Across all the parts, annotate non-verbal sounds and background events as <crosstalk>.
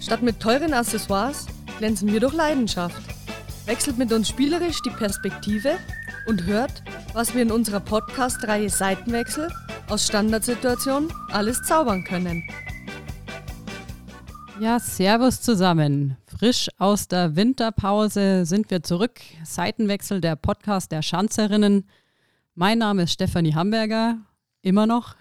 Statt mit teuren Accessoires glänzen wir durch Leidenschaft. Wechselt mit uns spielerisch die Perspektive und hört, was wir in unserer Podcast-Reihe Seitenwechsel aus Standardsituationen alles zaubern können. Ja, Servus zusammen. Frisch aus der Winterpause sind wir zurück. Seitenwechsel der Podcast der Schanzerinnen. Mein Name ist Stefanie Hamburger, immer noch.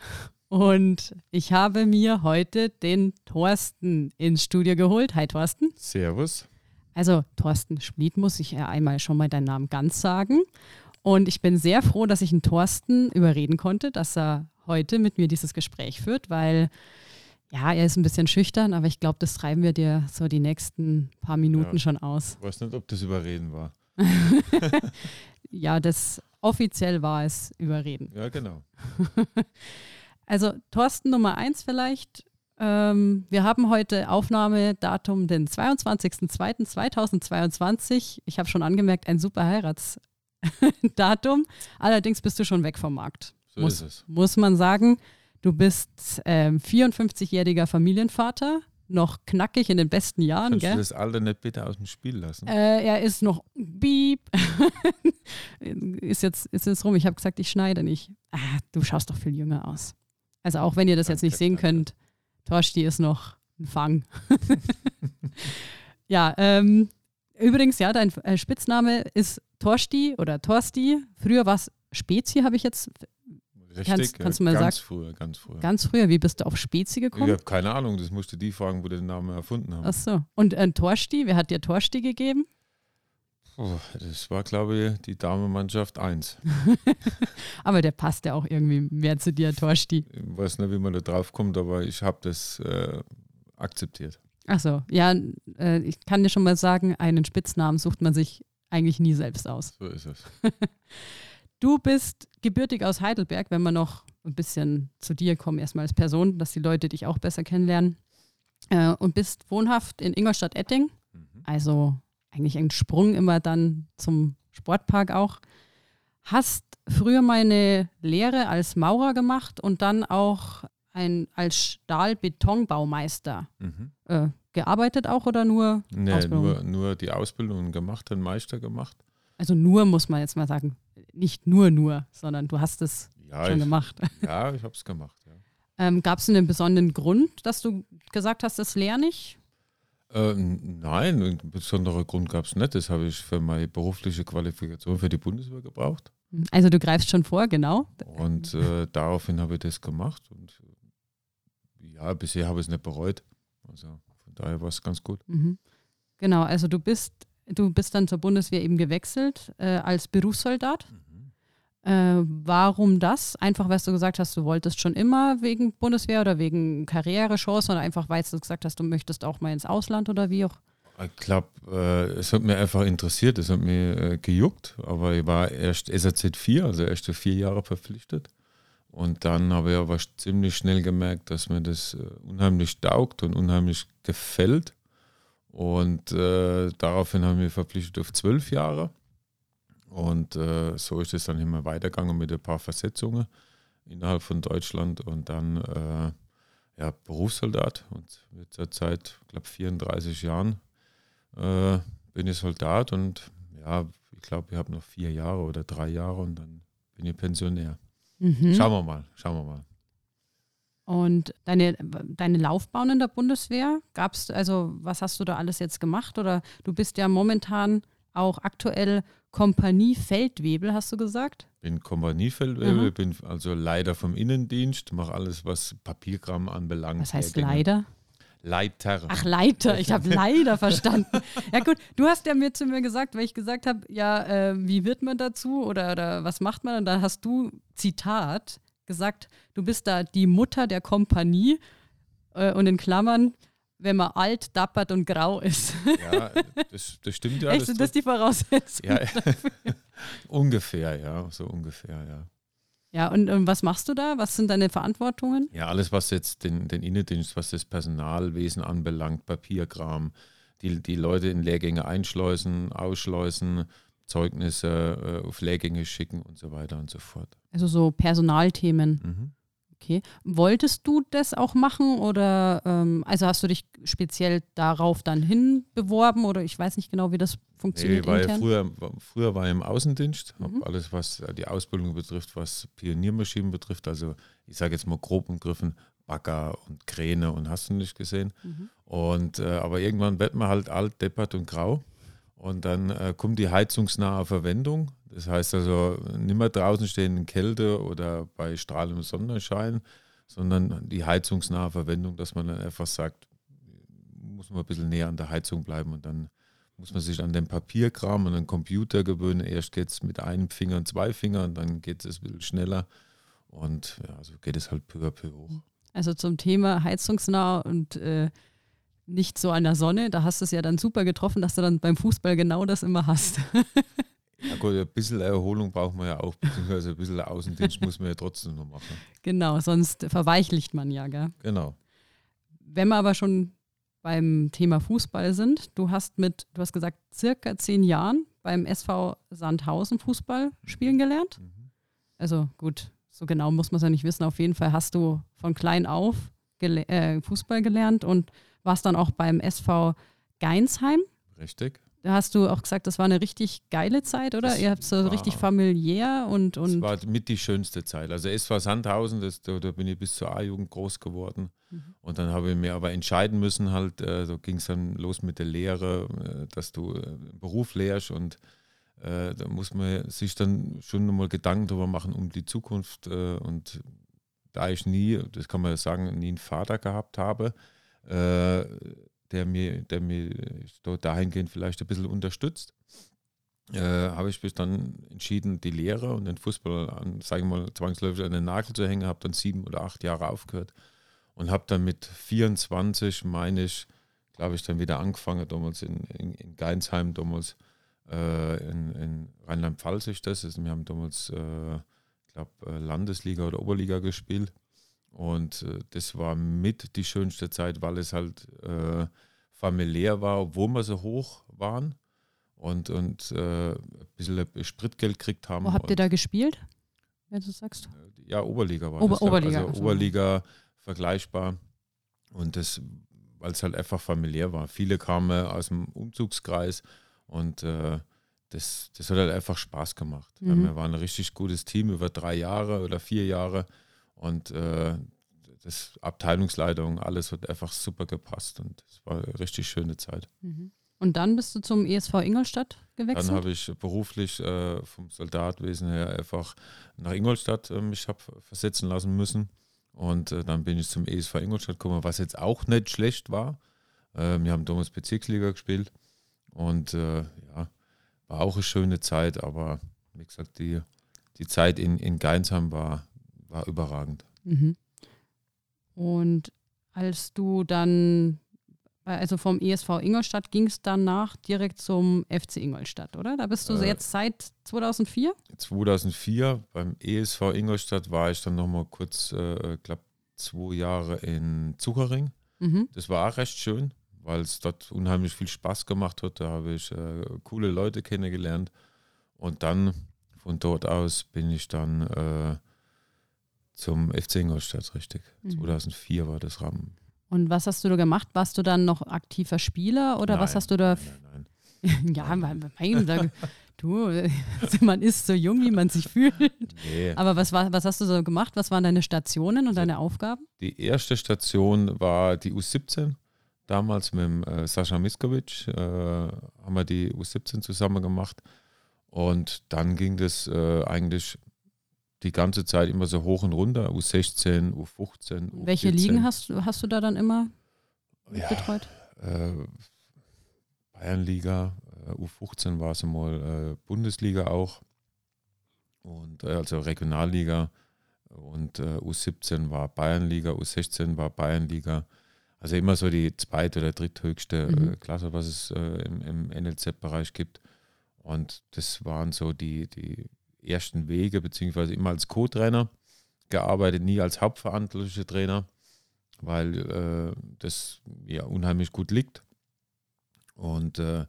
Und ich habe mir heute den Thorsten ins Studio geholt. Hi Thorsten. Servus. Also Thorsten Schmied muss ich ja einmal schon mal deinen Namen ganz sagen. Und ich bin sehr froh, dass ich einen Thorsten überreden konnte, dass er heute mit mir dieses Gespräch führt, weil ja, er ist ein bisschen schüchtern, aber ich glaube, das treiben wir dir so die nächsten paar Minuten ja, schon aus. Ich weiß nicht, ob das Überreden war. <laughs> ja, das offiziell war es Überreden. Ja, genau. <laughs> Also Thorsten Nummer eins vielleicht. Ähm, wir haben heute Aufnahmedatum den 22.02.2022. Ich habe schon angemerkt, ein super Heiratsdatum. <laughs> Allerdings bist du schon weg vom Markt. So muss, ist es. Muss man sagen. Du bist ähm, 54-jähriger Familienvater, noch knackig in den besten Jahren. Kannst gell? du das Alter nicht bitte aus dem Spiel lassen? Äh, er ist noch beep. <laughs> ist, jetzt, ist jetzt rum. Ich habe gesagt, ich schneide nicht. Ah, du schaust doch viel jünger aus. Also auch wenn ihr das jetzt nicht sehen könnt, Torsti ist noch ein Fang. <laughs> ja, ähm, übrigens, ja, dein äh, Spitzname ist Torsti oder Torsti. Früher war es Spezi, habe ich jetzt. Richtig, kannst, kannst du mal ganz sagen? früher, ganz früher. Ganz früher, wie bist du auf Spezi ich gekommen? habe keine Ahnung, das musste die fragen, wo den Namen erfunden haben. Ach so. Und äh, Torsti, wer hat dir Torsti gegeben? Oh, das war, glaube ich, die Damenmannschaft 1. <laughs> Aber der passt ja auch irgendwie mehr zu dir, Torsti. Ich weiß nicht, wie man da drauf kommt, aber ich habe das äh, akzeptiert. Ach so, ja, äh, ich kann dir schon mal sagen, einen Spitznamen sucht man sich eigentlich nie selbst aus. So ist es. <laughs> Du bist gebürtig aus Heidelberg, wenn wir noch ein bisschen zu dir kommen, erstmal als Person, dass die Leute dich auch besser kennenlernen. Äh, und bist wohnhaft in Ingolstadt-Etting, Mhm. also eigentlich ein Sprung immer dann zum Sportpark auch. Hast früher meine Lehre als Maurer gemacht und dann auch ein, als Stahl-Betonbaumeister Mhm. äh, gearbeitet auch oder nur Nee, Ausbildung? nur, nur die Ausbildung gemacht, den Meister gemacht. Also nur muss man jetzt mal sagen, nicht nur nur, sondern du hast es Ja, schon ich, gemacht. <laughs> ja ich habe es gemacht. Ja. Ähm, Gab es einen besonderen Grund, dass du gesagt hast, das lerne ich? Ähm, nein, einen besonderen Grund gab es nicht. Das habe ich für meine berufliche Qualifikation für die Bundeswehr gebraucht. Also du greifst schon vor, genau. Und äh, daraufhin habe ich das gemacht. Und äh, ja, bisher habe ich es nicht bereut. Also von daher war es ganz gut. Mhm. Genau, also du bist, du bist dann zur Bundeswehr eben gewechselt äh, als Berufssoldat. Äh, warum das? Einfach, weil du gesagt hast, du wolltest schon immer wegen Bundeswehr oder wegen Karrierechance oder einfach, weil du gesagt hast, du möchtest auch mal ins Ausland oder wie auch? Ich glaube, äh, es hat mich einfach interessiert, es hat mich äh, gejuckt, aber ich war erst SAZ 4, also erste vier Jahre verpflichtet. Und dann habe ich aber ziemlich schnell gemerkt, dass mir das äh, unheimlich taugt und unheimlich gefällt. Und äh, daraufhin habe ich mich verpflichtet auf zwölf Jahre. Und äh, so ist es dann immer weitergegangen mit ein paar Versetzungen innerhalb von Deutschland und dann äh, ja, Berufssoldat. Und der Zeit, ich glaube 34 Jahren, äh, bin ich Soldat und ja, ich glaube, ich habe noch vier Jahre oder drei Jahre und dann bin ich Pensionär. Mhm. Schauen wir mal, schauen wir mal. Und deine, deine Laufbahn in der Bundeswehr, gab es, also was hast du da alles jetzt gemacht? Oder du bist ja momentan auch aktuell Kompanie Feldwebel, hast du gesagt? Bin Kompaniefeldwebel, Mhm. bin also Leiter vom Innendienst, mache alles, was Papierkram anbelangt. Was heißt leider? Leiter. Ach, Leiter. Ich habe <laughs> leider verstanden. Ja gut, du hast ja mir zu mir gesagt, weil ich gesagt habe, ja, äh, wie wird man dazu oder, oder was macht man? Und dann hast du, Zitat, gesagt, du bist da die Mutter der Kompanie äh, und in Klammern, wenn man alt, dappert und grau ist. Ja, das, das stimmt ja. Echt, sind das die Voraussetzungen? ja, <laughs> ungefähr, ja, so ungefähr, ja. Ja, und, und was machst du da? Was sind deine Verantwortungen? Ja, alles, was jetzt den, den Innendienst, was das Personalwesen anbelangt, Papierkram, die, die Leute in Lehrgänge einschleusen, ausschleusen, Zeugnisse äh, auf Lehrgänge schicken und so weiter und so fort. Also so Personalthemen. Mhm. Okay. Wolltest du das auch machen oder ähm, also hast du dich speziell darauf dann hin beworben oder ich weiß nicht genau, wie das funktioniert? Nee, intern? früher, früher war ich im Außendienst, Mhm. habe alles, was die Ausbildung betrifft, was Pioniermaschinen betrifft, also ich sage jetzt mal grob umgriffen, Bagger und Kräne und hast du nicht gesehen. Mhm. Und äh, aber irgendwann wird man halt alt, deppert und grau. Und dann äh, kommt die heizungsnahe Verwendung. Das heißt also, nicht mehr draußen stehen in Kälte oder bei strahlendem Sonnenschein, sondern die heizungsnahe Verwendung, dass man dann einfach sagt, muss man ein bisschen näher an der Heizung bleiben und dann muss man sich an den Papierkram und den Computer gewöhnen. Erst geht es mit einem Finger und zwei Fingern, dann geht es ein bisschen schneller. Und ja, so geht es halt peu à peu hoch. Also zum Thema heizungsnah und äh, nicht so an der Sonne, da hast du es ja dann super getroffen, dass du dann beim Fußball genau das immer hast. <laughs> Ja gut, ein bisschen Erholung braucht man ja auch, beziehungsweise ein bisschen Außendienst muss man ja trotzdem noch machen. genau, sonst verweichlicht man ja, gell? Genau. Wenn wir aber schon beim Thema Fußball sind, du hast mit, du hast gesagt, circa zehn Jahren beim SV Sandhausen Fußball spielen gelernt. Mhm. Also gut, so genau muss man es ja nicht wissen. Auf jeden Fall hast du von klein auf gele äh, Fußball gelernt und warst dann auch beim SV Geinsheim. Richtig. Da hast du auch gesagt, das war eine richtig geile Zeit, oder? Das Ihr habt so richtig familiär und, Das und war mit die schönste Zeit. Also SV Sandhausen, das, da, da bin ich bis zur A-Jugend groß geworden. Mhm. Und dann habe ich mir aber entscheiden müssen, halt, äh, so ging es dann los mit der Lehre, äh, dass du äh, Beruf lehrst und äh, da muss man sich dann schon nochmal Gedanken darüber machen um die Zukunft. Äh, und da ich nie, das kann man sagen, nie einen Vater gehabt habe, äh, der mir, der mir dahingehend vielleicht ein bisschen unterstützt, äh, habe ich mich dann entschieden, die Lehre und den Fußball an, sage ich mal, zwangsläufig an den Nagel zu hängen, habe dann sieben oder acht Jahre aufgehört und habe dann mit 24, meine ich, glaube ich, dann wieder angefangen, damals in, in, in Geinsheim, damals äh, in, in Rheinland-Pfalz ist das. Also wir haben damals, äh, ich glaube, Landesliga oder Oberliga gespielt. Und äh, das war mit die schönste Zeit, weil es halt äh, familiär war, obwohl wir so hoch waren und, und äh, ein bisschen Spritgeld gekriegt haben. wo habt ihr da gespielt? Wenn du sagst. ja, Oberliga war Ober- das. glaub- Oberliga, Also also. Oberliga vergleichbar. Und das, weil es halt einfach familiär war. Viele kamen aus dem Umzugskreis und äh, das, das hat halt einfach Spaß gemacht. Mhm. Wir waren ein richtig gutes Team über drei Jahre oder vier Jahre und äh, das Abteilungsleitung, alles hat einfach super gepasst und es war eine richtig schöne Zeit. Mhm. Und dann bist du zum ESV Ingolstadt gewechselt? Dann habe ich beruflich äh, vom Soldatwesen her einfach nach Ingolstadt äh, mich hab versetzen lassen müssen. Und äh, dann bin ich zum ESV Ingolstadt gekommen, was jetzt auch nicht schlecht war. Äh, wir haben damals Bezirksliga gespielt. Und äh, ja, war auch eine schöne Zeit, aber wie gesagt, die, die Zeit in, in Geinsheim war, war überragend. Mhm. Und als du dann, also vom ESV Ingolstadt ging es danach direkt zum FC Ingolstadt, oder? Da bist du Äh, jetzt seit 2004? 2004 beim ESV Ingolstadt war ich dann nochmal kurz, äh, ich glaube, zwei Jahre in Zuchering. Mhm. Das war auch recht schön, weil es dort unheimlich viel Spaß gemacht hat. Da habe ich äh, coole Leute kennengelernt. Und dann von dort aus bin ich dann äh, zum FC Ingolstadt, richtig. Mhm. 2004 war das Rahmen. Und was hast du da gemacht? Warst du dann noch aktiver Spieler oder was Nein, hast du da? Nein, nein, <laughs> ja, mein, mein, da, du, <laughs> man ist so jung, wie man sich fühlt. Nee. Aber was, war, was hast du so gemacht? Was waren deine Stationen und deine Aufgaben? Die erste Station war die U17. Damals mit dem, äh, Sascha Miskovic äh, haben wir die U17 zusammen gemacht. Und dann ging das äh, eigentlich die ganze Zeit immer so hoch und runter. U16, U15, U14. Welche Ligen hast, du- hast du da dann immer Ja, betreut? äh, Bayernliga, äh, U15 war es einmal äh, Bundesliga auch. Und äh, also Regionalliga. Und äh, U17 war Bayernliga, U16 war Bayernliga. Also immer so die zweite oder dritthöchste Mhm. äh, Klasse, was es im, im NLZ-Bereich gibt. Und das waren so die, die ersten Wege, beziehungsweise immer als Co-Trainer gearbeitet, nie als hauptverantwortlicher Trainer, weil äh, das ja unheimlich gut liegt. Und äh,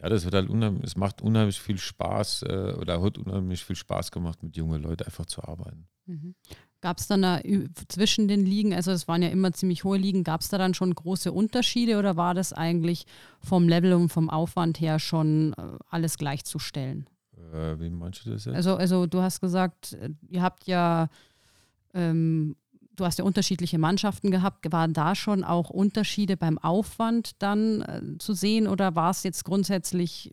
ja, das wird halt unheimlich, es macht unheimlich viel Spaß äh, oder hat unheimlich viel Spaß gemacht, mit jungen Leuten einfach zu arbeiten. Mhm. Gab es dann da zwischen den Ligen, also es waren ja immer ziemlich hohe Ligen, gab es da dann schon große Unterschiede oder war das eigentlich vom Level und vom Aufwand her schon äh, alles gleichzustellen? Äh, wie meinst du das jetzt? Also, also du hast gesagt, äh, ihr habt ja, ähm, du hast ja unterschiedliche Mannschaften gehabt. Waren da schon auch Unterschiede beim Aufwand dann äh, zu sehen oder war es jetzt grundsätzlich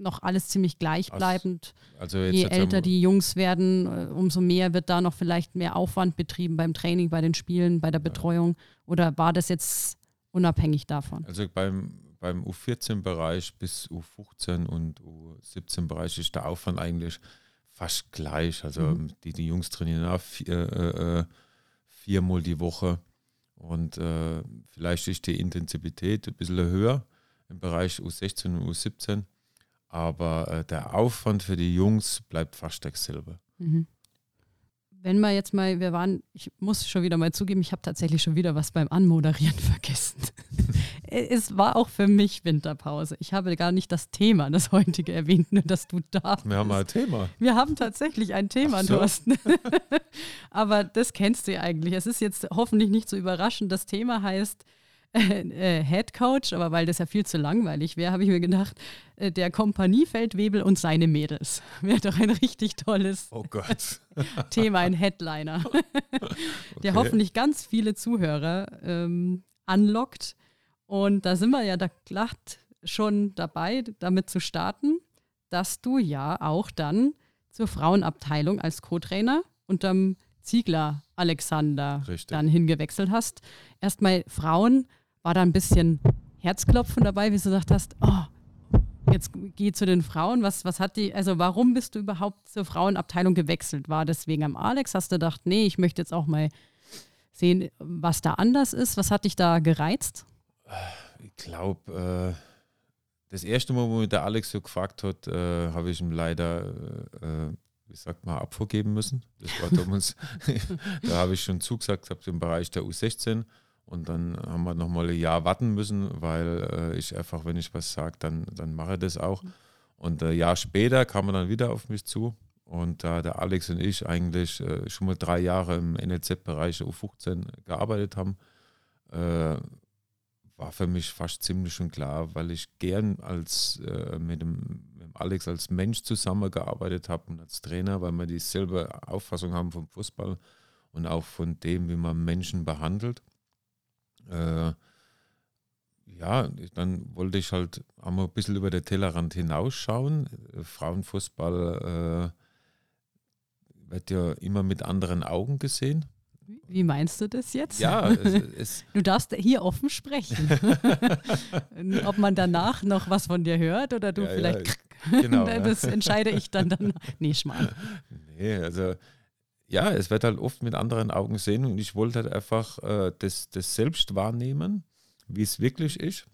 noch alles ziemlich gleichbleibend. Also Je älter die Jungs werden, äh, umso mehr wird da noch vielleicht mehr Aufwand betrieben beim Training, bei den Spielen, bei der Betreuung. Oder war das jetzt unabhängig davon? Also beim, beim U14-Bereich bis U15 und U17-Bereich ist der Aufwand eigentlich fast gleich. Also mhm. die, die Jungs trainieren auch vier, äh, äh, viermal die Woche. Und äh, vielleicht ist die Intensität ein bisschen höher im Bereich U16 und U17 aber äh, der Aufwand für die Jungs bleibt fast dasselbe. Mhm. Wenn wir jetzt mal, wir waren, ich muss schon wieder mal zugeben, ich habe tatsächlich schon wieder was beim Anmoderieren <laughs> vergessen. Es war auch für mich Winterpause. Ich habe gar nicht das Thema, das heutige erwähnt, nur dass du da bist. Wir haben ein Thema. Wir haben tatsächlich ein Thema, so. Thorsten. <laughs> Aber das kennst du ja eigentlich. Es ist jetzt hoffentlich nicht so überraschend. Das Thema heißt äh, Head Coach, aber weil das ja viel zu langweilig wäre, habe ich mir gedacht, äh, der Kompaniefeldwebel und seine Mädels. <laughs> Wäre doch ein richtig tolles oh <laughs> Thema, ein Headliner, der okay. hoffentlich ganz viele Zuhörer ähm, anlockt. Und da sind wir ja da glatt schon dabei, damit zu starten, dass du ja auch dann zur Frauenabteilung als Co-Trainer unterm Ziegler Alexander Richtig. dann hingewechselt hast. Erstmal Frauen war da ein bisschen Herzklopfen dabei, wie du gesagt hast, oh, jetzt geh zu den Frauen. Was, was hat die, also warum bist du überhaupt zur Frauenabteilung gewechselt? War das wegen am Alex? Hast du gedacht, nee, ich möchte jetzt auch mal sehen, was da anders ist? Was hat dich da gereizt? Ich glaube, äh, das erste Mal, wo mich der Alex so gefragt hat, äh, habe ich ihm leider, äh, wie sagt man, abvorgeben müssen. Das war damals, <laughs> da habe ich schon zugesagt, habe im Bereich der U16 und dann haben wir nochmal ein Jahr warten müssen, weil äh, ich einfach, wenn ich was sage, dann, dann mache ich das auch. Und ein Jahr später kam er dann wieder auf mich zu. Und da der Alex und ich eigentlich äh, schon mal drei Jahre im NLZ-Bereich U15 gearbeitet haben, äh, war für mich fast ziemlich schon klar, weil ich gern als äh, mit, dem, mit, Alex als Mensch zusammengearbeitet habe und als Trainer, weil wir dieselbe Auffassung haben vom Fußball und auch von dem, wie man Menschen behandelt äh, ja, dann wollte ich halt einmal ein bisschen über den Tellerrand hinausschauen. Frauenfußball äh, wird ja immer mit anderen Augen gesehen. Wie meinst du das jetzt? Ja, es, es <laughs> du darfst hier offen sprechen. <laughs> Ob man danach noch was von dir hört oder du ja, vielleicht. <laughs> Ja, genau, das entscheide ich dann. dann. Nee, Schmarrn. Nee, also ja, es wird halt oft mit anderen Augen sehen und ich wollte halt einfach äh, das, das selbst wahrnehmen, wie es wirklich ist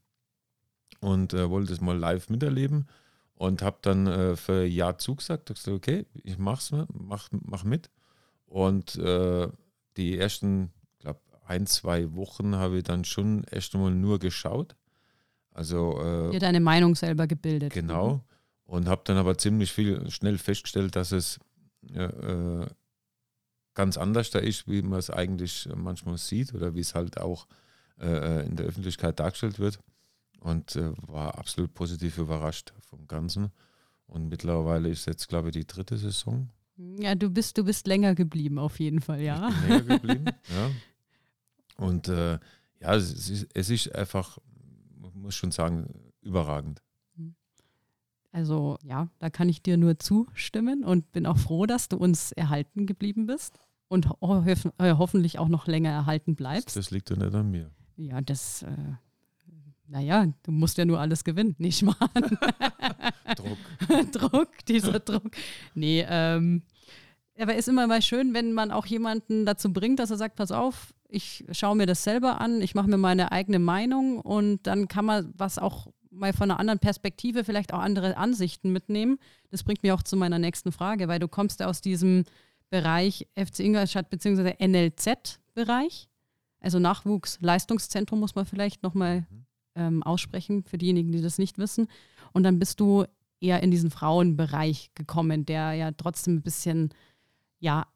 und äh, wollte es mal live miterleben und habe dann äh, für ein Jahr zugesagt, ich gesagt, okay, ich mach's, mach, mach mit und äh, die ersten, glaube ein, zwei Wochen habe ich dann schon erst einmal nur geschaut. Also äh, dir deine Meinung selber gebildet. Genau. Mhm. Und habe dann aber ziemlich viel schnell festgestellt, dass es äh, ganz anders da ist, wie man es eigentlich manchmal sieht oder wie es halt auch äh, in der Öffentlichkeit dargestellt wird. Und äh, war absolut positiv überrascht vom Ganzen. Und mittlerweile ist jetzt, glaube ich, die dritte Saison. Ja, du bist, du bist länger geblieben, auf jeden Fall, ja. Länger geblieben, ja. Und äh, ja, es ist, es ist einfach, man muss schon sagen, überragend. Also ja, da kann ich dir nur zustimmen und bin auch froh, dass du uns erhalten geblieben bist und ho äh, hoffentlich auch noch länger erhalten bleibst. Das liegt ja nicht an mir. Ja, das, äh, naja, du musst ja nur alles gewinnen, nicht mal. <laughs> Druck. <laughs> Druck, dieser Druck. Nee, ähm, aber ist immer mal schön, wenn man auch jemanden dazu bringt, dass er sagt, pass auf, ich schaue mir das selber an, ich mache mir meine eigene Meinung und dann kann man was auch mal von einer anderen Perspektive vielleicht auch andere Ansichten mitnehmen. Das bringt mich auch zu meiner nächsten Frage, weil du kommst ja aus diesem Bereich FC Ingolstadt bzw. NLZ-Bereich, also Nachwuchsleistungszentrum muss man vielleicht nochmal mhm. Ähm, aussprechen für diejenigen, die das nicht wissen. Und dann bist du eher in diesen Frauenbereich gekommen, der ja trotzdem ein bisschen ja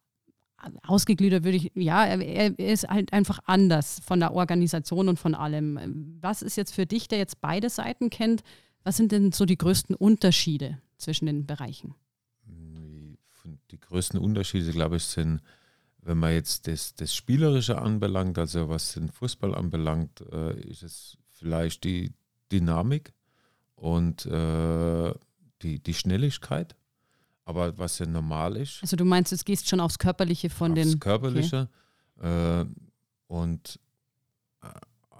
ausgegliedert würde ich, ja, er, ist halt einfach anders von der Organisation und von allem. Was ist jetzt für dich, der jetzt beide Seiten kennt, was sind denn so die größten Unterschiede zwischen den Bereichen? Die größten Unterschiede, glaube ich, sind, wenn man jetzt das, das Spielerische anbelangt, also was den Fußball anbelangt, äh, ist es vielleicht die Dynamik und äh, die, die Schnelligkeit aber was ja normal ist. Also du meinst, es gehst schon aufs Körperliche von aufs den. Körperliche. Okay. Äh, und äh,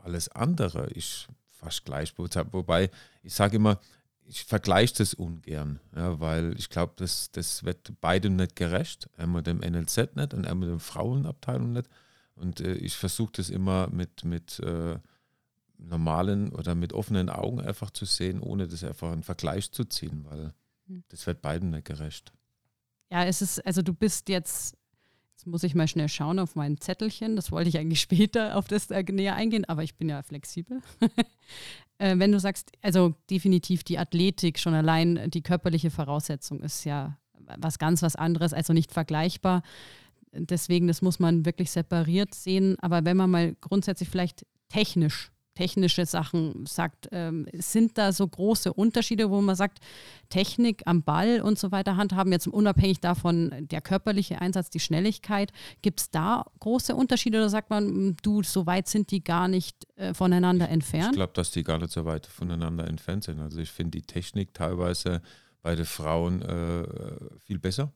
alles andere ist fast gleich. Wobei, ich sage immer, ich vergleiche das ungern, ja, weil ich glaube, das, das wird beidem nicht gerecht. Einmal dem NLZ nicht und einmal dem Frauenabteilung nicht. Und äh, ich versuche das immer mit, mit äh, normalen oder mit offenen Augen einfach zu sehen, ohne das einfach einen Vergleich zu ziehen, weil hm. Das wird beiden nicht gerecht. Ja, es ist, also du bist jetzt, jetzt muss ich mal schnell schauen auf mein Zettelchen, das wollte ich eigentlich <laughs> später auf das äh, näher eingehen, aber ich bin ja flexibel. <laughs> äh, wenn du sagst, also definitiv die Athletik, schon allein die körperliche Voraussetzung ist ja was ganz was anderes, also nicht vergleichbar. Deswegen, das muss man wirklich separiert sehen. Aber wenn man mal grundsätzlich vielleicht technisch technische Sachen sagt, ähm, sind da so große Unterschiede, wo man sagt, Technik am Ball und so weiter handhaben, jetzt unabhängig davon der körperliche Einsatz, die Schnelligkeit, gibt es da große Unterschiede oder sagt man, hm, du, so weit sind die gar nicht äh, voneinander entfernt? Ich glaube, dass die gar nicht so weit voneinander entfernt sind. Also ich finde die Technik teilweise bei den Frauen äh, viel besser,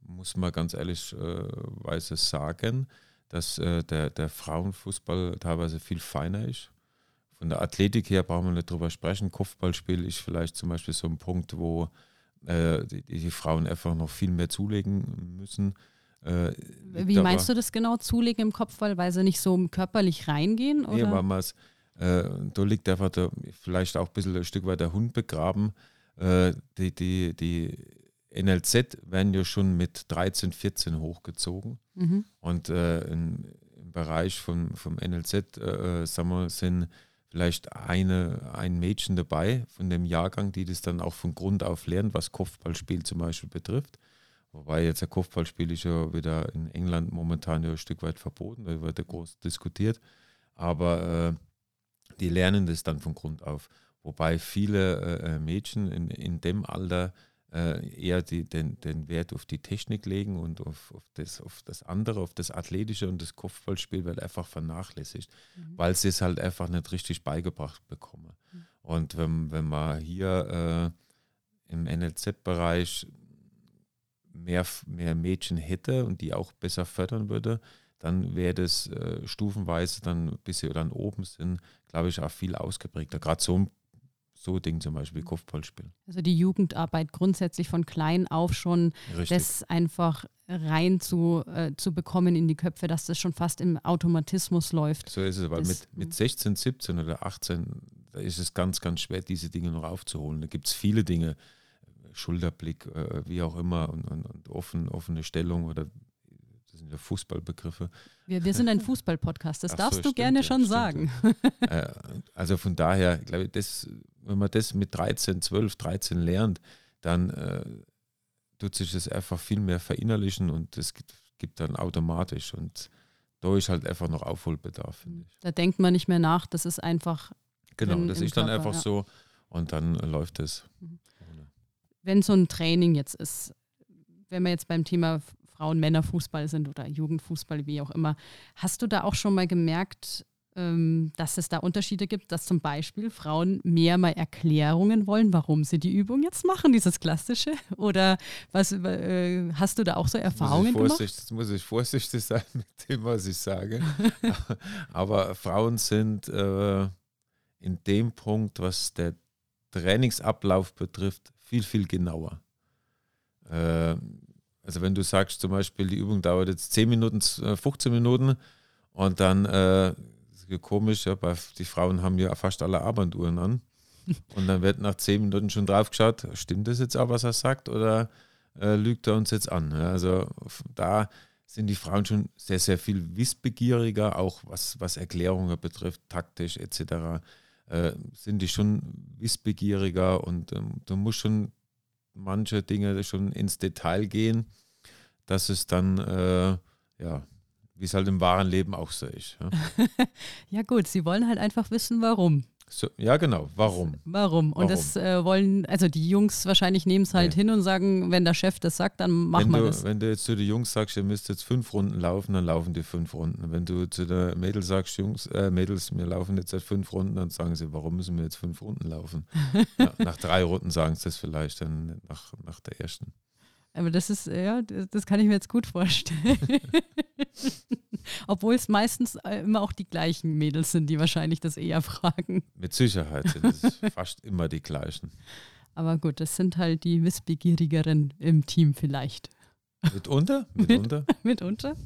muss man ganz ehrlich äh, sagen dass äh, der, der Frauenfußball teilweise viel feiner ist. Von der Athletik her brauchen wir nicht drüber sprechen. Kopfballspiel ist vielleicht zum Beispiel so ein Punkt, wo äh, die, die, Frauen einfach noch viel mehr zulegen müssen. Äh, Wie meinst du das genau, zulegen im Kopfball, weil sie nicht so körperlich reingehen? Oder? Nee, weil man es, äh, da liegt einfach der, vielleicht auch ein bisschen ein Stück weit der Hund begraben. Äh, die, die, die NLZ werden ja schon mit 13, 14 hochgezogen. Mhm. Und äh, in, im Bereich vom, vom NLZ äh, sagen wir, sind vielleicht eine, ein Mädchen dabei von dem Jahrgang, die das dann auch von Grund auf lernt, was Kopfballspiel zum Beispiel betrifft. Wobei jetzt der Kopfballspiel ist ja wieder in England momentan ja ein Stück weit verboten, da wird ja groß diskutiert. Aber äh, die lernen das dann von Grund auf. Wobei viele äh, Mädchen in, in dem Alter äh, eher die, den, den Wert auf die Technik legen und auf, auf, das, auf das andere, auf das Athletische und das Kopfballspiel wird einfach vernachlässigt, mhm. weil sie es halt einfach nicht richtig beigebracht bekommen. Mhm. Und wenn, wenn man hier äh, im NLZ-Bereich mehr, mehr Mädchen hätte und die auch besser fördern würde, dann wäre das äh, stufenweise dann, bis sie dann oben sind, glaube ich, auch viel ausgeprägter. Gerade so ein so Ding zum Beispiel, Kopfballspiel. Also die Jugendarbeit grundsätzlich von klein auf schon, Richtig. das einfach rein zu, äh, zu bekommen in die Köpfe, dass das schon fast im Automatismus läuft. So ist es, weil mit, mit 16, 17 oder 18, da ist es ganz, ganz schwer, diese Dinge noch aufzuholen. Da gibt es viele Dinge, Schulterblick, äh, wie auch immer, und, und, und offen, offene Stellung oder das sind ja Fußballbegriffe. Wir, wir sind ein <laughs> Fußball-Podcast, das Ach darfst so, du stimmt, gerne schon sagen. Ja. <laughs> Äh, also von daher, glaube ich, das, wenn man das mit 13, 12, 13 lernt, dann äh, tut sich das einfach viel mehr verinnerlichen und das gibt, gibt dann automatisch. Und da ist halt einfach noch Aufholbedarf, finde ich. Da denkt man nicht mehr nach, das ist einfach. Genau, das ist Körper, dann einfach ja. so und dann äh, läuft es. Mhm. Wenn so ein Training jetzt ist, wenn wir jetzt beim Thema Frauen-Männer-Fußball sind oder Jugendfußball, wie auch immer. Hast du da auch schon mal gemerkt, ähm, dass es da Unterschiede gibt, dass zum Beispiel Frauen mehr mal Erklärungen wollen, warum sie die Übung jetzt machen, dieses klassische? <laughs> Oder was äh, hast du da auch so Erfahrungen muss gemacht? Jetzt muss ich vorsichtig <laughs> sein mit dem, was ich sage. <laughs> Aber Frauen sind äh, in dem Punkt, was der Trainingsablauf betrifft, viel, viel genauer. Äh, also wenn du sagst zum Beispiel, die Übung dauert jetzt 10 Minuten, 15 äh, Minuten und dann, äh, ja komisch, ja, die Frauen haben ja fast alle Armbanduhren an <laughs> und dann wird nach 10 Minuten schon drauf geschaut, stimmt das jetzt auch, was er sagt oder äh, lügt er uns jetzt an? Ja, also da sind die Frauen schon sehr, sehr viel wissbegieriger, auch was, was Erklärungen betrifft, taktisch etc. Äh, sind die schon wissbegieriger und ähm, du musst schon manche Dinge schon ins Detail gehen, dass es dann, äh, ja, wie es halt im wahren Leben auch so ist. Ja, <laughs> Ja gut, sie wollen halt einfach wissen, warum. So, ja genau, warum? Warum? Und Warum? das äh, wollen, also die Jungs wahrscheinlich nehmen es halt Nee. hin und sagen, wenn der Chef das sagt, dann machen wenn, wir das. wenn du jetzt zu den Jungs sagst, ihr müsst jetzt fünf Runden laufen, dann laufen die fünf Runden. Wenn du zu den Mädels sagst, Jungs, äh, Mädels, wir laufen jetzt seit fünf Runden, dann sagen sie, warum müssen wir jetzt fünf Runden laufen? <laughs> ja, nach drei Runden sagen sie das vielleicht, dann nach, nach der ersten. Aber das ist, ja, das, kann ich mir jetzt gut vorstellen. <laughs> Obwohl es meistens äh, immer auch die gleichen Mädels sind, die wahrscheinlich das eher fragen. Mit Sicherheit sind es <laughs> fast immer die gleichen. Aber gut, das sind halt die Wissbegierigeren im Team vielleicht. Mitunter? <laughs> Mitunter? Mitunter.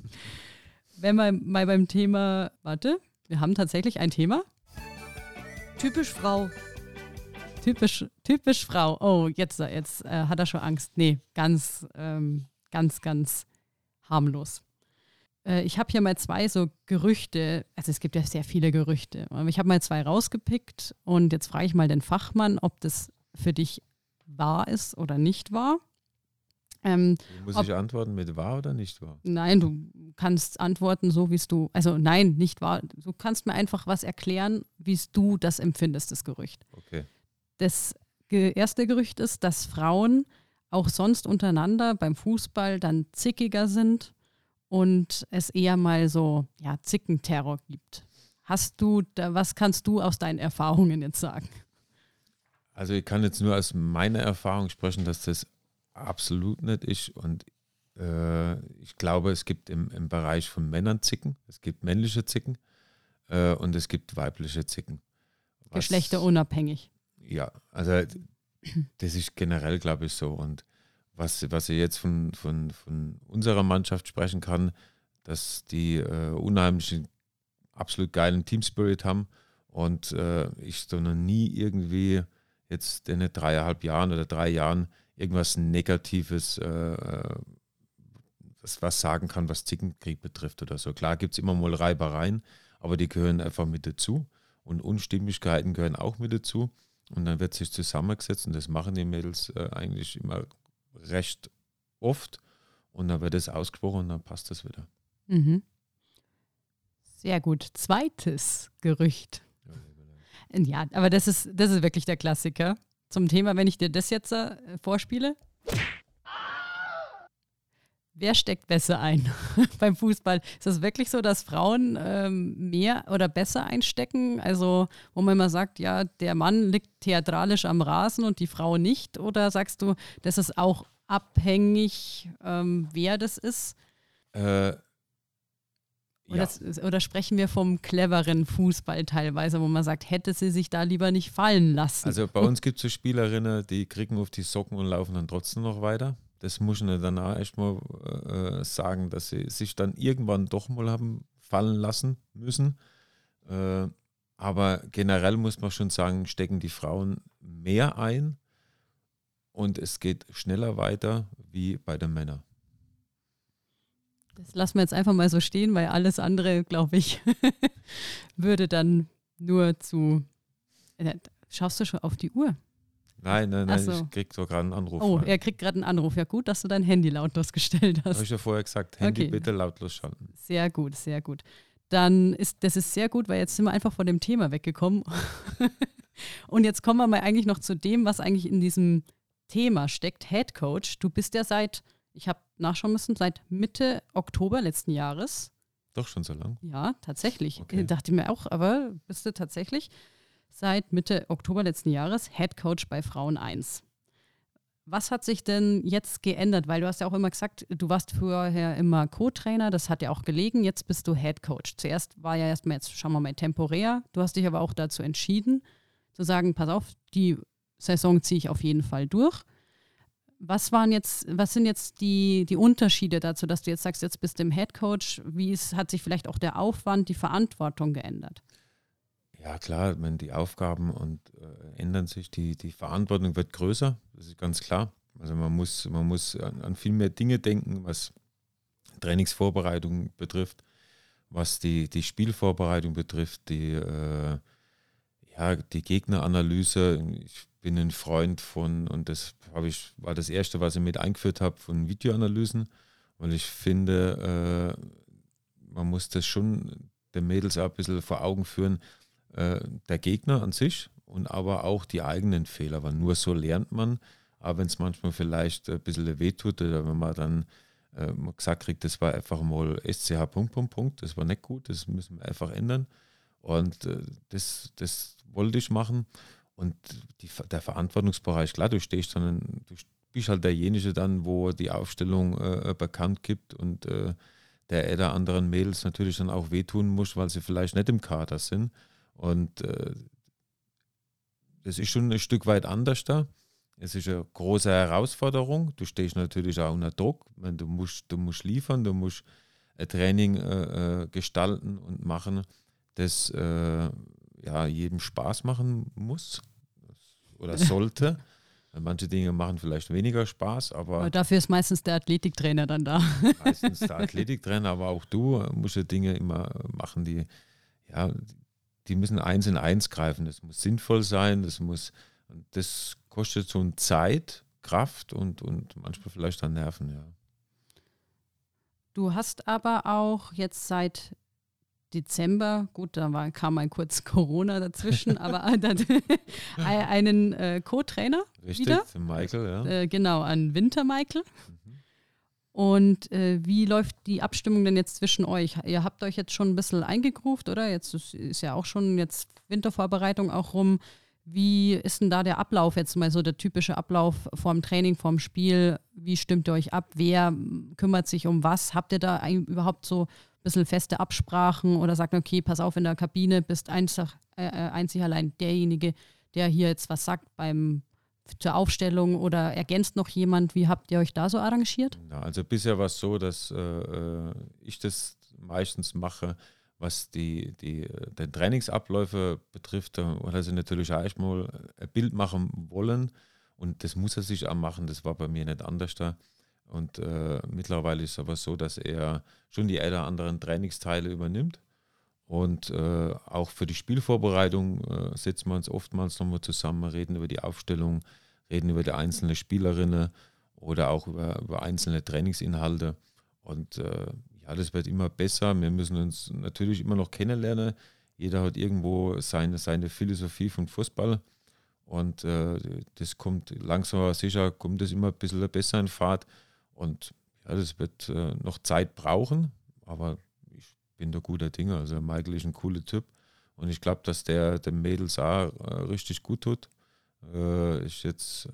Wenn wir mal beim Thema, warte, wir haben tatsächlich ein Thema. Typisch Frau. Typisch, typisch Frau. Oh, jetzt, jetzt äh, hat er schon Angst. Nee, ganz, ähm, ganz, ganz harmlos. Äh, ich habe hier mal zwei so Gerüchte, also es gibt ja sehr viele Gerüchte, aber ich habe mal zwei rausgepickt und jetzt frage ich mal den Fachmann, ob das für dich wahr ist oder nicht wahr. Ähm, Muss Ob- ich antworten mit wahr oder nicht wahr? Nein, du kannst antworten, so wie es du, also nein, nicht wahr. Du kannst mir einfach was erklären, wie es du das empfindest, das Gerücht. Okay. Das erste Gerücht ist, dass Frauen auch sonst untereinander beim Fußball dann zickiger sind und es eher mal so, ja, Zickenterror gibt. Hast du, da, was kannst du aus deinen Erfahrungen jetzt sagen? Also ich kann jetzt nur aus meiner Erfahrung sprechen, dass das absolut nicht ist. Und äh, ich glaube, es gibt im, im Bereich von Männern Zicken, es gibt männliche Zicken äh, und es gibt weibliche Zicken. Was- Geschlechterunabhängig. Ja, also das ist generell, glaube ich, so. Und was, was ich jetzt von, von, von unserer Mannschaft sprechen kann, dass die äh, unheimlichen, absolut geilen Teamspirit haben und äh, ich so noch nie irgendwie jetzt in den dreieinhalb Jahren oder drei Jahren irgendwas Negatives, äh, äh, was, sagen kann, was Zickenkrieg betrifft oder so. Klar gibt es immer mal Reibereien, aber die gehören einfach mit dazu und Unstimmigkeiten gehören auch mit dazu. Und dann wird sich zusammengesetzt und das machen die Mädels äh, eigentlich immer recht oft. Und dann wird es ausgesprochen und dann passt das wieder. Mhm. Sehr gut. Zweites Gerücht. Ja, aber das ist, das ist wirklich der Klassiker. Zum Thema, wenn ich dir das jetzt äh, vorspiele. Wer steckt besser ein <laughs> beim Fußball? Ist das wirklich so, dass Frauen ähm, mehr oder besser einstecken? Also, wo man immer sagt, ja, der Mann liegt theatralisch am Rasen und die Frau nicht? Oder sagst du, das ist auch abhängig, ähm, wer das ist? Äh, Oder, ja. s- oder sprechen wir vom cleveren Fußball teilweise, wo man sagt, hätte sie sich da lieber nicht fallen lassen? Also bei uns gibt es so Spielerinnen, die kriegen auf die Socken und laufen dann trotzdem noch weiter. Das muss ich ihnen danach erstmal äh, sagen, dass sie sich dann irgendwann doch mal haben fallen lassen müssen. Äh, aber generell muss man schon sagen, stecken die Frauen mehr ein und es geht schneller weiter wie bei den Männern. das lassen wir jetzt einfach mal so stehen, weil alles andere, glaube ich, <laughs> würde dann nur zu. Äh, Schaust du schon auf die Uhr? Nein, nein, nein, so. ich krieg sogar einen Anruf. Oh, rein. er kriegt gerade einen Anruf. Ja, gut, dass du dein Handy lautlos gestellt Habe hast. ich ja vorher gesagt, Handy Okay. bitte lautlos schalten. Sehr gut, sehr gut. Dann ist das ist sehr gut, weil jetzt sind wir einfach von dem Thema weggekommen. <laughs> Und jetzt kommen wir mal eigentlich noch zu dem, was eigentlich in diesem Thema steckt. Head Coach. Du bist ja seit, ich habe nachschauen müssen, seit Mitte Oktober letzten Jahres. Doch schon so lang. Ja, tatsächlich. Okay. Ich dachte mir auch, aber bist du tatsächlich seit Mitte Oktober letzten Jahres Head Coach bei Frauen 1. Was hat sich denn jetzt geändert? Weil du hast ja auch immer gesagt, du warst vorher immer Co-Trainer, das hat ja auch gelegen, jetzt bist du Head Coach. Zuerst war ja erstmal, jetzt schauen wir mal, temporär. Du hast dich aber auch dazu entschieden, zu sagen, pass auf, die Saison ziehe ich auf jeden Fall durch. Was waren jetzt, was sind jetzt die, die Unterschiede dazu, dass du jetzt sagst, jetzt bist du im Head Coach? Wie ist, hat sich vielleicht auch der Aufwand, die Verantwortung geändert? Ja, klar, wenn die Aufgaben und äh, ändern sich, die, die Verantwortung wird größer, das ist ganz klar. Also man muss, man muss an, an viel mehr Dinge denken, was Trainingsvorbereitung betrifft, was die, die Spielvorbereitung betrifft, die, äh, ja, die Gegneranalyse. Ich bin ein Freund von, und das habe ich, war das erste, was ich mit eingeführt habe, von Videoanalysen. weil ich finde, äh, man muss das schon den Mädels auch ein bisschen vor Augen führen, äh, der Gegner an sich und aber auch die eigenen Fehler, weil nur so lernt man. Aber wenn es manchmal vielleicht ein bisschen wehtut oder wenn man dann äh, gesagt kriegt, das war einfach mal SCH Punkt, Punkt, Punkt, das war nicht gut, das müssen wir einfach ändern. Und äh, das, das wollte ich machen. Und die, der Verantwortungsbereich, klar, du stehst dann, du bist halt derjenige dann, wo die Aufstellung äh, bekannt gibt und äh, der der anderen Mädels natürlich dann auch wehtun muss, weil sie vielleicht nicht im Kader sind. Und äh, das ist schon ein Stück weit anders da. Es ist eine große Herausforderung. Du stehst natürlich auch unter Druck. Du musst, du musst liefern, du musst ein Training äh, äh gestalten und machen, das äh, ja, jedem Spaß machen muss oder <laughs> sollte. Manche Dinge machen vielleicht weniger Spaß, aber, aber. dafür ist meistens der Athletiktrainer dann da. Meistens der <laughs> Athletiktrainer, aber auch du musst ja Dinge immer machen, die, ja, die müssen eins in eins greifen. Das muss sinnvoll sein, das muss, das kostet so eine Zeit, Kraft und, und manchmal vielleicht dann Nerven, ja. Du hast aber auch jetzt seit Dezember, gut, da war, kam ein kurz <laughs> Corona dazwischen, <laughs> aber einen äh, Co-Trainer Richtig, wieder. Michael, ja. Äh, genau, an Winter Michael. Und äh, wie läuft die Abstimmung denn jetzt zwischen euch? Ihr habt euch jetzt schon ein bisschen eingegruft, oder? Jetzt ist, ist ja auch schon jetzt Wintervorbereitung auch rum. Wie ist denn da der Ablauf jetzt mal so der typische Ablauf vorm Training, vorm Spiel? Wie stimmt ihr euch ab? Wer kümmert sich um was? Habt ihr da überhaupt so ein bisschen feste Absprachen oder sagt, okay, pass auf, in der Kabine bist einzig, äh, äh, einzig allein derjenige, der hier jetzt was sagt beim zur Aufstellung oder ergänzt noch jemand? Wie habt ihr euch da so arrangiert? Ja, also bisher war es so, dass äh, äh ich das meistens mache, was die, die, den Trainingsabläufe betrifft. Da er sich natürlich auch erstmal ein Bild machen wollen und das muss er sich auch machen. Das war bei mir nicht anders da. Und äh, mittlerweile ist es aber so, dass er schon die ein oder anderen Trainingsteile übernimmt. Und äh, auch für die Spielvorbereitung äh, setzen wir uns oftmals nochmal zusammen, reden über die Aufstellung, reden über die einzelnen Spielerinnen oder auch über, über einzelne Trainingsinhalte. Und äh, ja, das wird immer besser. Wir müssen uns natürlich immer noch kennenlernen. Jeder hat irgendwo seine, seine Philosophie von Fußball. Und äh, das kommt langsam aber sicher, kommt das immer ein bisschen besser in Fahrt. Und ja, das wird äh, noch Zeit brauchen, aber bin da guter Dinge. Also Michael ist ein cooler Typ und ich glaube, dass der dem Mädels auch äh, richtig gut tut. Äh, ist jetzt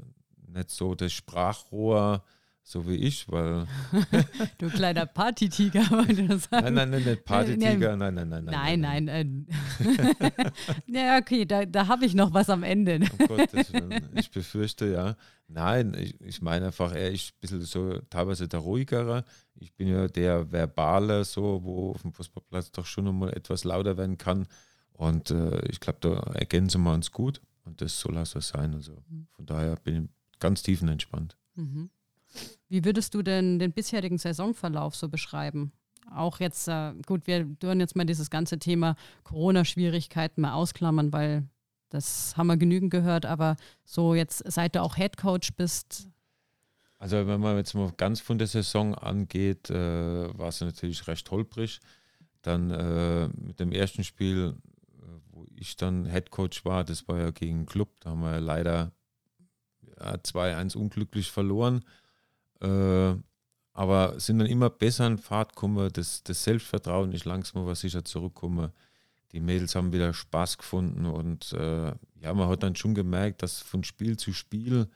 nicht so das Sprachrohr, so wie ich, weil. <laughs> du kleiner Partytiger, wollte du sagen. Nein, nein, nein, nicht Partytiger, nein, nein, nein, nein. Nein, nein. nein, nein. <laughs> ja, okay, da, da habe ich noch was am Ende. um Gottes Willen. Ich befürchte, ja. Nein, ich, ich meine einfach, er ist ein bisschen so teilweise der ruhigere. Ich bin ja der verbale, so, wo auf dem Fußballplatz doch schon nochmal etwas lauter werden kann. Und äh, ich glaube, da ergänzen wir uns gut. Und das soll auch so sein. Also mhm. von daher bin ich ganz tiefenentspannt. Mhm. Wie würdest du denn den bisherigen Saisonverlauf so beschreiben? Auch jetzt, äh, gut, wir würden jetzt mal dieses ganze Thema Corona-Schwierigkeiten mal ausklammern, weil das haben wir genügend gehört, aber so jetzt, seit du auch Head Coach bist. Also wenn man jetzt mal ganz von der Saison angeht, äh, war es natürlich recht holprig. Dann äh, mit dem ersten Spiel, äh, wo ich dann Head Coach war, das war ja gegen Club, da haben wir leider ja, 2-1 unglücklich verloren. Äh, aber sind dann immer besser in Fahrt gekommen, das, das Selbstvertrauen ist langsam aber sicher zurückgekommen. Die Mädels haben wieder Spaß gefunden und äh, ja, man hat dann schon gemerkt, dass von Spiel zu Spiel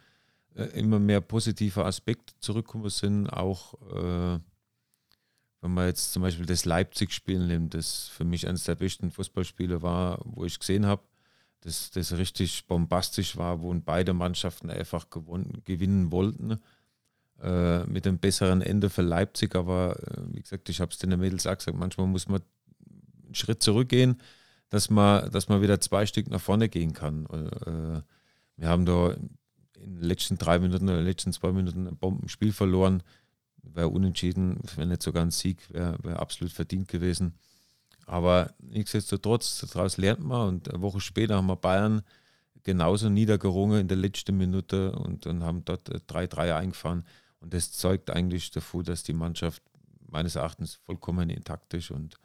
immer mehr positive Aspekte zurückgekommen sind. Auch äh, wenn man jetzt zum Beispiel das Leipzig-Spiel nimmt, das für mich eines der besten Fußballspiele war, wo ich gesehen habe, das, das richtig bombastisch war, wo beide Mannschaften einfach gewonnen, gewinnen wollten äh, mit einem besseren Ende für Leipzig. Aber äh, wie gesagt, ich habe es den Mädels auch gesagt, manchmal muss man einen Schritt zurückgehen, dass man, dass man wieder zwei Stück nach vorne gehen kann. Äh, wir haben da in den letzten drei Minuten oder in den letzten zwei Minuten ein Bombenspiel verloren. Wäre unentschieden, wenn nicht sogar ein Sieg, wäre wär absolut verdient gewesen. Aber nichtsdestotrotz, daraus lernt man und eine Woche später haben wir Bayern genauso niedergerungen in der letzten Minute und, und haben dort 3-3 eingefahren. Und das zeugt eigentlich davor, dass die Mannschaft meines Erachtens vollkommen intakt ist und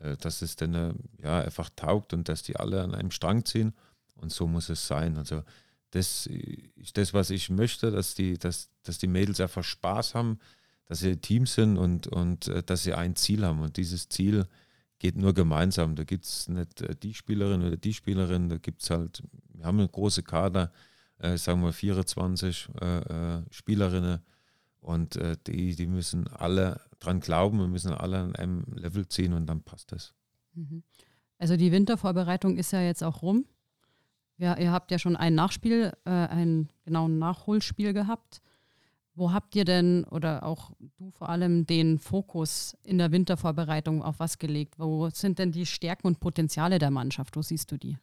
äh, dass es dann äh, ja, einfach taugt und dass die alle an einem Strang ziehen. Und so muss es sein. Also das ist das, was ich möchte, dass die, dass, dass die Mädels einfach Spaß haben, dass sie ein Team sind und, und äh, dass sie ein Ziel haben. Und dieses Ziel geht nur gemeinsam. Da gibt es nicht äh, die Spielerin oder die Spielerin, da gibt es halt, wir haben eine große Kader, äh, sagen wir 24 äh, äh, Spielerinnen und äh, die, die müssen alle dran glauben und müssen alle an einem Level ziehen und dann passt das. Mhm. Also die Wintervorbereitung ist ja jetzt auch rum. Ja, ihr habt ja schon ein Nachspiel, äh, ein genau Nachholspiel gehabt. Wo habt ihr denn oder auch du vor allem den Fokus in der Wintervorbereitung auf was gelegt? Wo sind denn die Stärken und Potenziale der Mannschaft? Wo siehst du die?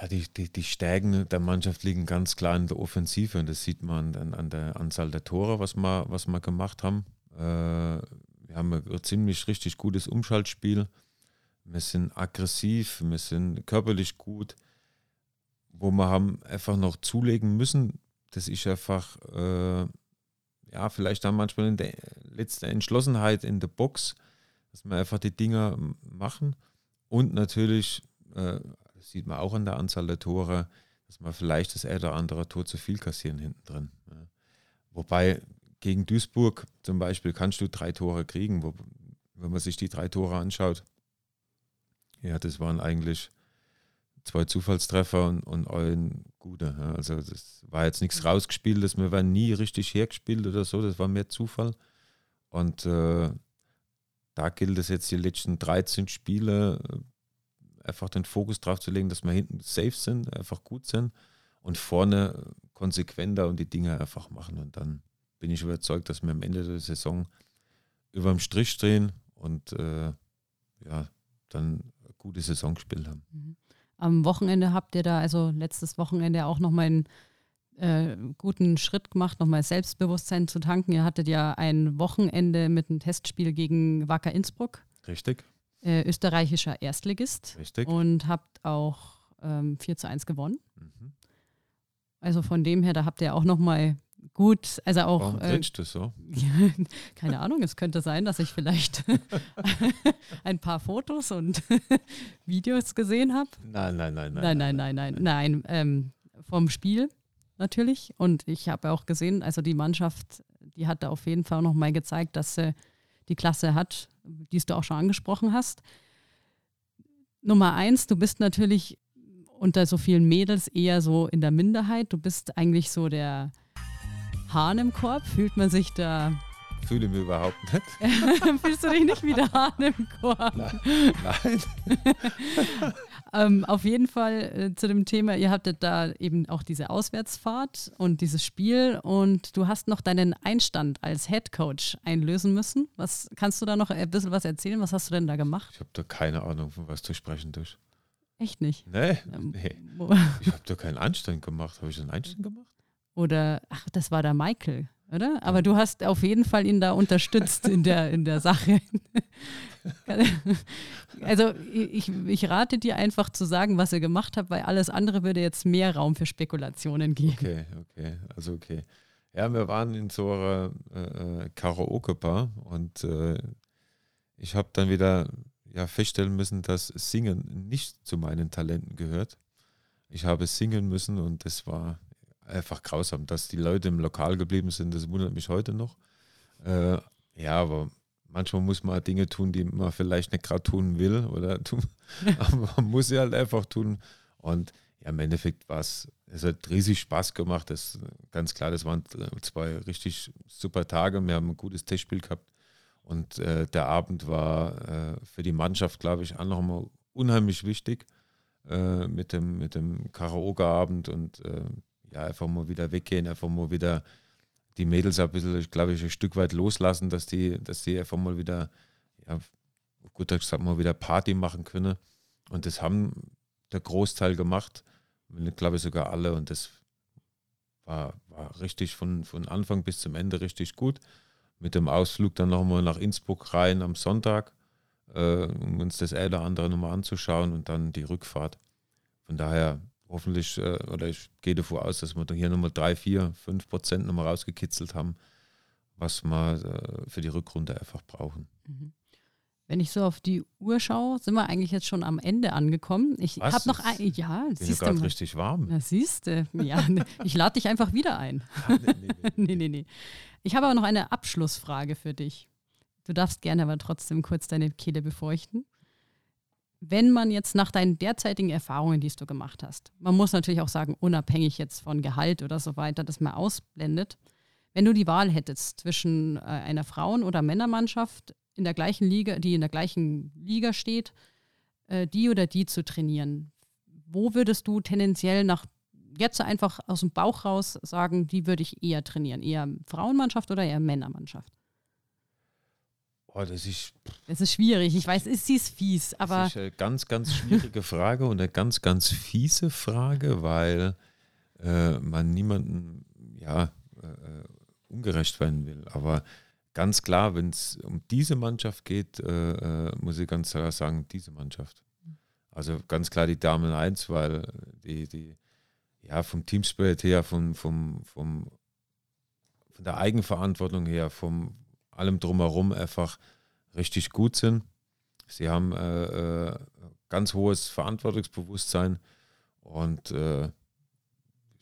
Ja, die, die, die Stärken der Mannschaft liegen ganz klar in der Offensive und das sieht man an, an der Anzahl der Tore, was wir, was wir gemacht haben. Äh, wir haben ein ziemlich richtig gutes Umschaltspiel. Wir sind aggressiv, wir sind körperlich gut. Wo wir haben einfach noch zulegen müssen, das ist einfach, äh, ja, vielleicht dann manchmal in der letzten Entschlossenheit in der Box, dass wir einfach die Dinger machen. Und natürlich, äh, sieht man auch an der Anzahl der Tore, dass man vielleicht das eine oder andere Tor zu viel kassieren hinten drin. Ja. Wobei gegen Duisburg zum Beispiel kannst du drei Tore kriegen, wo, wenn man sich die drei Tore anschaut. Ja, das waren eigentlich zwei Zufallstreffer und, und ein guter. Also das war jetzt nichts rausgespieltes, wir waren nie richtig hergespielt oder so, das war mehr Zufall. Und äh, da gilt es jetzt die letzten 13 Spiele äh, einfach den Fokus drauf zu legen, dass wir hinten safe sind, einfach gut sind und vorne konsequenter und die Dinge einfach machen. Und dann bin ich überzeugt, dass wir am Ende der Saison über dem Strich drehen und äh, ja, dann eine gute Saison gespielt haben. Am Wochenende habt ihr da, also letztes Wochenende auch nochmal einen äh, guten Schritt gemacht, nochmal Selbstbewusstsein zu tanken. Ihr hattet ja ein Wochenende mit einem Testspiel gegen Wacker Innsbruck. Richtig. Äh, österreichischer Erstligist. Richtig. Und habt auch ähm, 4 zu 1 gewonnen. Mhm. Also von dem her, da habt ihr auch nochmal gut, also auch. Warum äh, du so? <laughs> keine Ahnung, es könnte sein, dass ich vielleicht <laughs> ein paar Fotos und <laughs> Videos gesehen habe. Nein, nein, nein, nein. Nein, nein, nein, nein, nein. Ähm, vom Spiel natürlich. Und ich habe auch gesehen, also die Mannschaft, die hat da auf jeden Fall noch mal gezeigt, dass sie die Klasse hat, die du auch schon angesprochen hast. Nummer eins, du bist natürlich unter so vielen Mädels eher so in der Minderheit. Du bist eigentlich so der Hahn im Korb? Fühlt man sich da. Fühle mich überhaupt nicht. <laughs> Fühlst du dich nicht wie der Hahn im Korb? Nein. <laughs> ähm, auf jeden Fall äh, zu dem Thema, ihr hattet da eben auch diese Auswärtsfahrt und dieses Spiel und du hast noch deinen Einstand als Head Coach einlösen müssen. Was kannst du da noch ein bisschen was erzählen? Was hast du denn da gemacht? Ich habe da keine Ahnung, von was du sprechen tust. Echt nicht? Nee, ähm, nee. Ich habe da keinen Einstand gemacht. Habe ich einen Einstand gemacht? Oder, ach, das war der Michael, oder? Aber du hast auf jeden Fall ihn da unterstützt in der, in der Sache. <laughs> also ich, ich rate dir einfach zu sagen, was ihr gemacht habt, weil alles andere würde jetzt mehr Raum für Spekulationen geben. Okay, okay, also okay. Ja, wir waren in so einer äh, Karaoke-Bar und äh, ich habe dann wieder ja, feststellen müssen, dass Singen nicht zu meinen Talenten gehört. Ich habe singen müssen und das war einfach grausam. Dass die Leute im Lokal geblieben sind, das wundert mich heute noch. Äh, ja, aber manchmal muss man Dinge tun, die man vielleicht nicht gerade tun will oder <laughs> tun, aber man muss sie halt einfach tun. Und ja, im Endeffekt war es, es hat riesig Spaß gemacht. Das ganz klar, das waren zwei richtig super Tage. Wir haben ein gutes Testspiel gehabt. Und äh, der Abend war äh, für die Mannschaft, glaube ich, auch nochmal unheimlich wichtig äh, mit dem, mit dem Karaoke-Abend und äh, ja, einfach mal wieder weggehen, einfach mal wieder die Mädels ein bisschen, glaube ich, ein Stück weit loslassen, dass die, dass die einfach mal wieder, ja, gut gesagt, mal wieder Party machen können. Und das haben der Großteil gemacht, glaube ich sogar alle. Und das war, war richtig von, von Anfang bis zum Ende richtig gut. Mit dem Ausflug dann nochmal nach Innsbruck rein am Sonntag, äh, um uns das eine oder andere nochmal anzuschauen und dann die Rückfahrt. Von daher hoffentlich, äh, oder ich gehe davon aus, dass wir da hier nochmal drei, vier, fünf Prozent nochmal rausgekitzelt haben, was wir äh, für die Rückrunde einfach brauchen. Mhm. Wenn ich so auf die Uhr schaue, sind wir eigentlich jetzt schon am Ende angekommen. Ich habe noch ein, ja, bin siehst du gerade richtig warm. Na, siehst du, ja, ne, ich lade dich einfach wieder ein. <laughs> nee, nee, nee. nee, nee, nee. Ich habe aber noch eine Abschlussfrage für dich. Du darfst gerne aber trotzdem kurz deine Kehle befeuchten. Wenn man jetzt nach deinen derzeitigen Erfahrungen, die du gemacht hast, man muss natürlich auch sagen, unabhängig jetzt von Gehalt oder so weiter, das mal ausblendet, wenn du die Wahl hättest zwischen äh, einer Frauen- oder Männermannschaft in der gleichen Liga, die in der gleichen Liga steht, äh, die oder die zu trainieren. Wo würdest du tendenziell nach jetzt einfach aus dem Bauch raus sagen, die würde ich eher trainieren? Eher Frauenmannschaft oder eher Männermannschaft? Oh, das ist. Das ist schwierig. Ich weiß, ist sie ist fies, aber. Das ist eine ganz, ganz schwierige Frage und eine ganz, ganz fiese Frage, weil äh, man niemanden ja äh, äh ungerecht werden will. Aber ganz klar, wenn es um diese Mannschaft geht, äh, äh, muss ich ganz klar sagen, diese Mannschaft. Also ganz klar die Damen 1, weil die, die ja, vom Teamspirit her, vom, vom, vom, von der Eigenverantwortung her, vom allem drumherum einfach richtig gut sind. Sie haben äh, äh ganz hohes Verantwortungsbewusstsein und äh,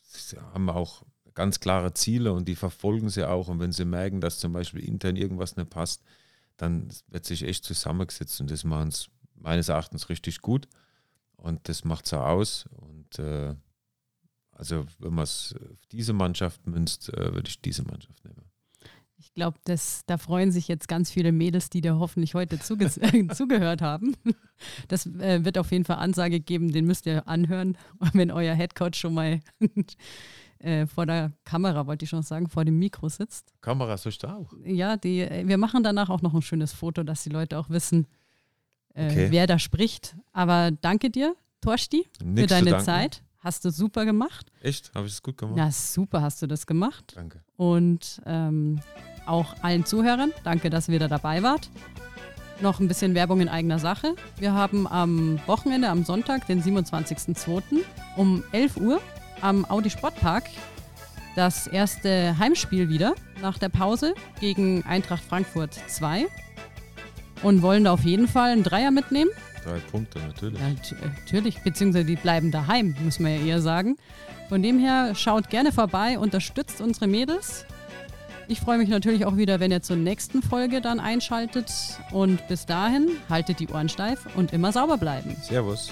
sie haben auch ganz klare Ziele und die verfolgen sie auch. Und wenn sie merken, dass zum Beispiel intern irgendwas nicht passt, dann wird sich echt zusammengesetzt und das machen es meines Erachtens richtig gut. Und das macht es aus. Und äh, also wenn man es auf diese Mannschaft münzt, äh, würde ich diese Mannschaft nehmen. Ich glaube, da freuen sich jetzt ganz viele Mädels, die dir hoffentlich heute zuge <laughs> <laughs> zugehört haben. Das äh, wird auf jeden Fall Ansage geben, den müsst ihr anhören, <laughs> wenn euer Headcoach schon mal äh, vor der Kamera, wollte ich schon sagen, vor dem Mikro sitzt. Kamera sollst du auch? Ja, die, äh, wir machen danach auch noch ein schönes Foto, dass die Leute auch wissen, äh, okay. wer da spricht. Aber danke dir, Torsti, für deine Zeit. Hast du super gemacht. Echt? Habe ich es gut gemacht? Ja, super hast du das gemacht. Danke. Und ähm, auch allen Zuhörern, danke, dass ihr da dabei wart. Noch ein bisschen Werbung in eigener Sache. Wir haben am Wochenende, am Sonntag, den 27.02. um 11 Uhr am Audi Sportpark das erste Heimspiel wieder nach der Pause gegen Eintracht Frankfurt 2 und wollen da auf jeden Fall einen Dreier mitnehmen. Drei Punkte, natürlich. Ja, natürlich, beziehungsweise die bleiben daheim, muss man ja eher sagen. Von dem her, schaut gerne vorbei, unterstützt unsere Mädels. Ich freue mich natürlich auch wieder, wenn ihr zur nächsten Folge dann einschaltet. Und bis dahin, haltet die Ohren steif und immer sauber bleiben. Servus.